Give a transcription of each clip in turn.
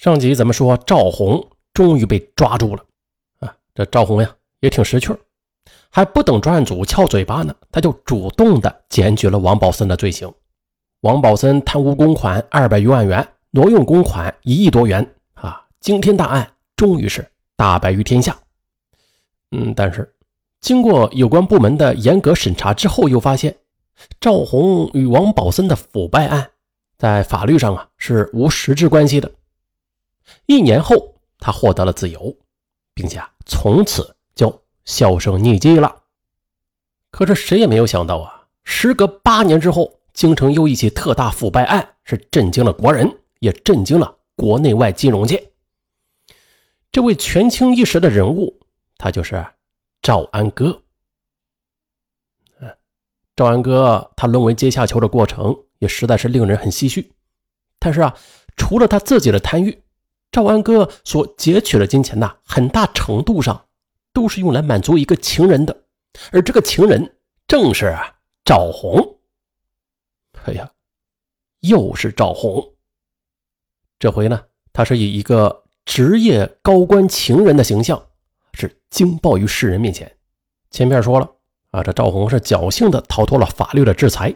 上集咱们说赵红终于被抓住了啊，这赵红呀也挺识趣，还不等专案组撬嘴巴呢，他就主动的检举了王宝森的罪行。王宝森贪污公款二百余万元，挪用公款一亿多元啊！惊天大案终于是大白于天下。嗯，但是经过有关部门的严格审查之后，又发现赵红与王宝森的腐败案在法律上啊是无实质关系的。一年后，他获得了自由，并且，从此就销声匿迹了。可是谁也没有想到啊，时隔八年之后，京城又一起特大腐败案是震惊了国人，也震惊了国内外金融界。这位权倾一时的人物，他就是赵安哥。赵安哥他沦为阶下囚的过程，也实在是令人很唏嘘。但是啊，除了他自己的贪欲，赵安哥所劫取的金钱呐，很大程度上都是用来满足一个情人的，而这个情人正是赵红。哎呀，又是赵红。这回呢，他是以一个职业高官情人的形象，是惊爆于世人面前。前面说了啊，这赵红是侥幸的逃脱了法律的制裁，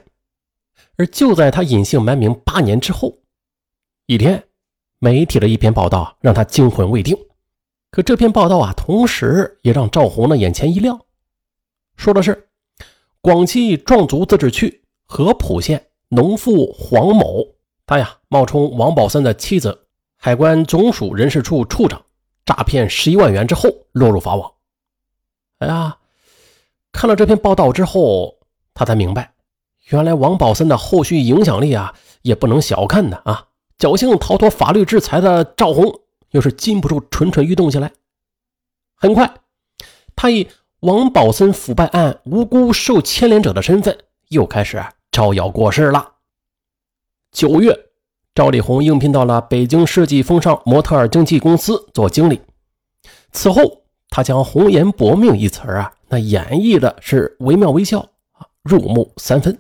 而就在他隐姓埋名八年之后，一天。媒体的一篇报道让他惊魂未定，可这篇报道啊，同时也让赵红的眼前一亮，说的是广西壮族自治区合浦县农妇黄某，他呀冒充王宝森的妻子，海关总署人事处处长，诈骗十一万元之后落入法网。哎呀，看了这篇报道之后，他才明白，原来王宝森的后续影响力啊，也不能小看的啊。侥幸逃脱法律制裁的赵红，又是禁不住蠢蠢欲动起来。很快，他以王宝森腐败案无辜受牵连者的身份，又开始招摇过市了。九月，赵丽红应聘到了北京世纪风尚模特儿经纪公司做经理。此后，他将“红颜薄命”一词啊，那演绎的是惟妙惟肖啊，入木三分。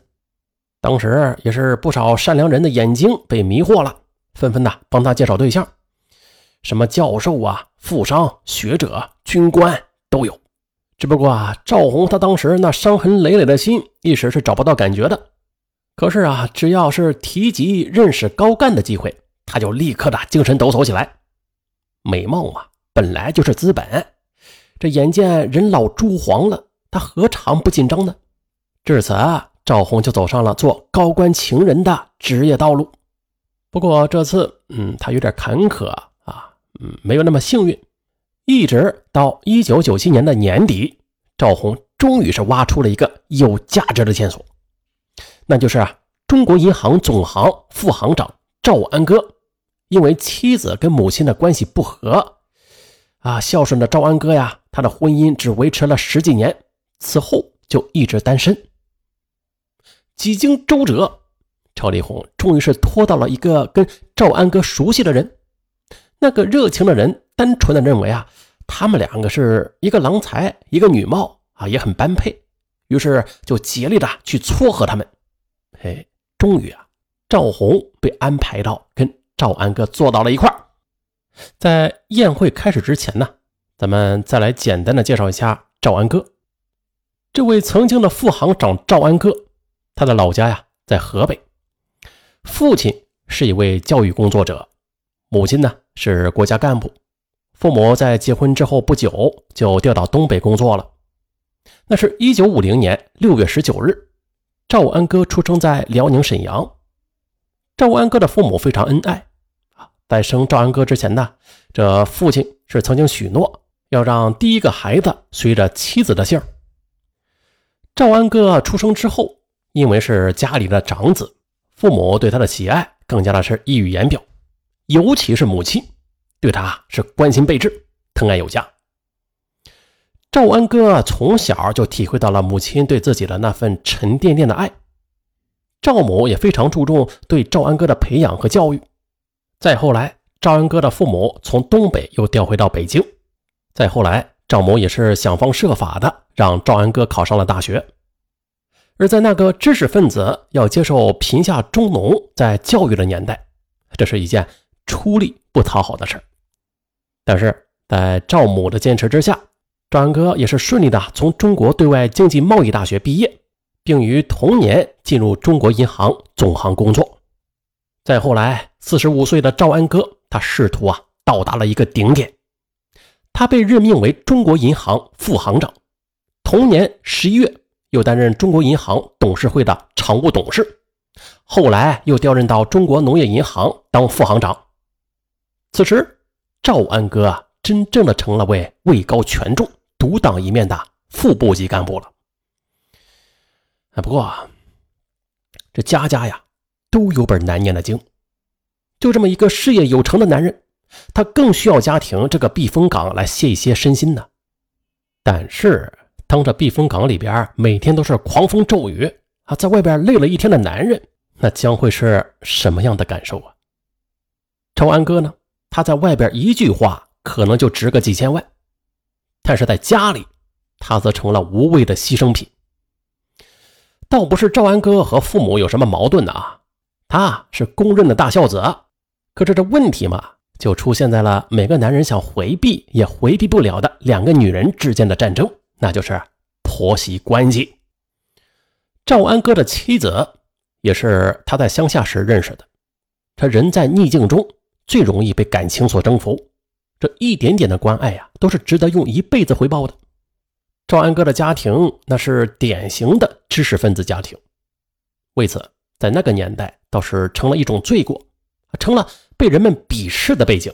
当时也是不少善良人的眼睛被迷惑了。纷纷的帮他介绍对象，什么教授啊、富商、学者、军官都有。只不过啊，赵红他当时那伤痕累累的心，一时是找不到感觉的。可是啊，只要是提及认识高干的机会，他就立刻的精神抖擞起来。美貌嘛，本来就是资本，这眼见人老珠黄了，他何尝不紧张呢？至此啊，赵红就走上了做高官情人的职业道路。不过这次，嗯，他有点坎坷啊，嗯，没有那么幸运。一直到一九九七年的年底，赵红终于是挖出了一个有价值的线索，那就是，中国银行总行副行长赵安哥，因为妻子跟母亲的关系不和，啊，孝顺的赵安哥呀，他的婚姻只维持了十几年，此后就一直单身。几经周折。赵丽红终于是拖到了一个跟赵安哥熟悉的人，那个热情的人单纯的认为啊，他们两个是一个郎才，一个女貌啊，也很般配，于是就竭力的去撮合他们。嘿，终于啊，赵红被安排到跟赵安哥坐到了一块在宴会开始之前呢，咱们再来简单的介绍一下赵安哥。这位曾经的副行长赵安哥，他的老家呀在河北。父亲是一位教育工作者，母亲呢是国家干部。父母在结婚之后不久就调到东北工作了。那是一九五零年六月十九日，赵安哥出生在辽宁沈阳。赵安哥的父母非常恩爱啊，在生赵安哥之前呢，这父亲是曾经许诺要让第一个孩子随着妻子的姓。赵安哥出生之后，因为是家里的长子。父母对他的喜爱更加的是溢于言表，尤其是母亲对他是关心备至，疼爱有加。赵安哥从小就体会到了母亲对自己的那份沉甸甸的爱，赵母也非常注重对赵安哥的培养和教育。再后来，赵安哥的父母从东北又调回到北京，再后来，赵母也是想方设法的让赵安哥考上了大学。而在那个知识分子要接受贫下中农在教育的年代，这是一件出力不讨好的事但是在赵母的坚持之下，赵安哥也是顺利的从中国对外经济贸易大学毕业，并于同年进入中国银行总行工作。再后来，四十五岁的赵安哥，他仕途啊到达了一个顶点，他被任命为中国银行副行长。同年十一月，又担任中国银行董事会的常务董事。后来又调任到中国农业银行当副行长。此时，赵安哥，真正的成了位位高权重、独当一面的副部级干部了。啊，不过这家家呀都有本难念的经，就这么一个事业有成的男人，他更需要家庭这个避风港来歇一歇身心呢。但是，当这避风港里边每天都是狂风骤雨啊，在外边累了一天的男人。那将会是什么样的感受啊？赵安哥呢？他在外边一句话可能就值个几千万，但是在家里，他则成了无谓的牺牲品。倒不是赵安哥和父母有什么矛盾的啊，他是公认的大孝子。可是这问题嘛，就出现在了每个男人想回避也回避不了的两个女人之间的战争，那就是婆媳关系。赵安哥的妻子。也是他在乡下时认识的。他人在逆境中最容易被感情所征服，这一点点的关爱呀，都是值得用一辈子回报的。赵安哥的家庭那是典型的知识分子家庭，为此在那个年代倒是成了一种罪过，成了被人们鄙视的背景。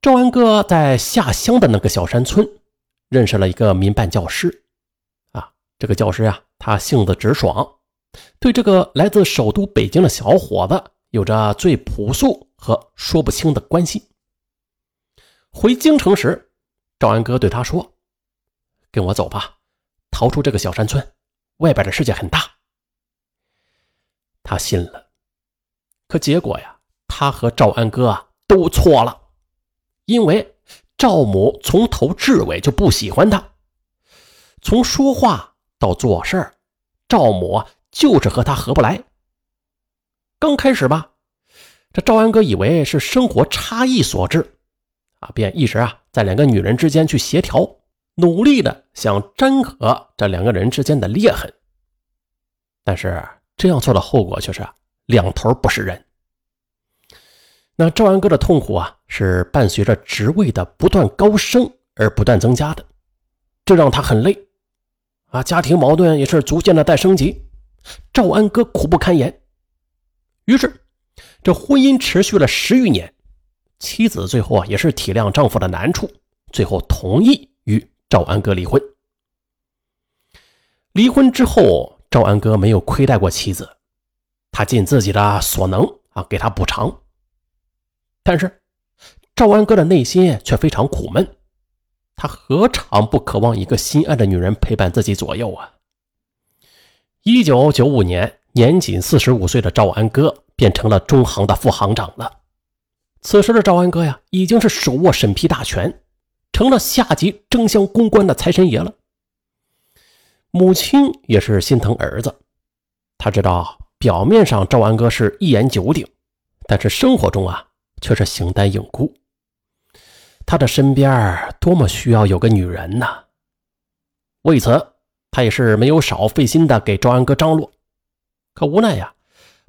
赵安哥在下乡的那个小山村认识了一个民办教师，啊，这个教师啊，他性子直爽。对这个来自首都北京的小伙子，有着最朴素和说不清的关系。回京城时，赵安哥对他说：“跟我走吧，逃出这个小山村，外边的世界很大。”他信了，可结果呀，他和赵安哥啊都错了，因为赵母从头至尾就不喜欢他，从说话到做事儿赵母。就是和他合不来。刚开始吧，这赵安哥以为是生活差异所致，啊，便一直啊在两个女人之间去协调，努力的想粘合这两个人之间的裂痕。但是这样做的后果却是两头不是人。那赵安哥的痛苦啊，是伴随着职位的不断高升而不断增加的，这让他很累，啊，家庭矛盾也是逐渐的在升级。赵安哥苦不堪言，于是这婚姻持续了十余年，妻子最后啊也是体谅丈夫的难处，最后同意与赵安哥离婚。离婚之后，赵安哥没有亏待过妻子，他尽自己的所能啊给他补偿。但是赵安哥的内心却非常苦闷，他何尝不渴望一个心爱的女人陪伴自己左右啊？一九九五年，年仅四十五岁的赵安哥变成了中行的副行长了。此时的赵安哥呀，已经是手握审批大权，成了下级争相公关的财神爷了。母亲也是心疼儿子，他知道表面上赵安哥是一言九鼎，但是生活中啊，却是形单影孤。他的身边多么需要有个女人呐！为此。他也是没有少费心的给赵安哥张罗，可无奈呀，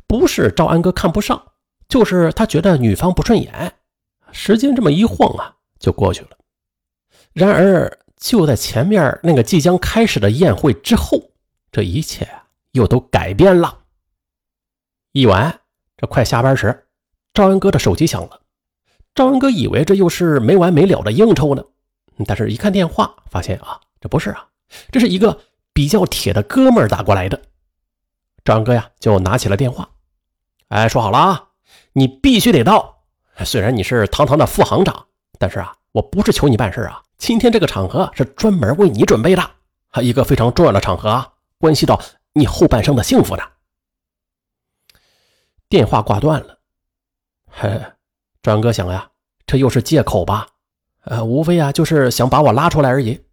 不是赵安哥看不上，就是他觉得女方不顺眼。时间这么一晃啊，就过去了。然而就在前面那个即将开始的宴会之后，这一切又都改变了。一晚，这快下班时，赵安哥的手机响了。赵安哥以为这又是没完没了的应酬呢，但是一看电话，发现啊，这不是啊，这是一个。比较铁的哥们儿打过来的，张哥呀就拿起了电话，哎，说好了啊，你必须得到。虽然你是堂堂的副行长，但是啊，我不是求你办事啊。今天这个场合是专门为你准备的，还一个非常重要的场合啊，关系到你后半生的幸福的。电话挂断了，嘿，张哥想呀，这又是借口吧？呃，无非啊就是想把我拉出来而已。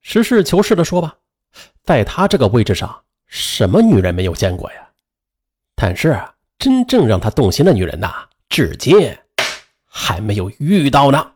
实事求是的说吧。在他这个位置上，什么女人没有见过呀？但是真正让他动心的女人呐，至今还没有遇到呢。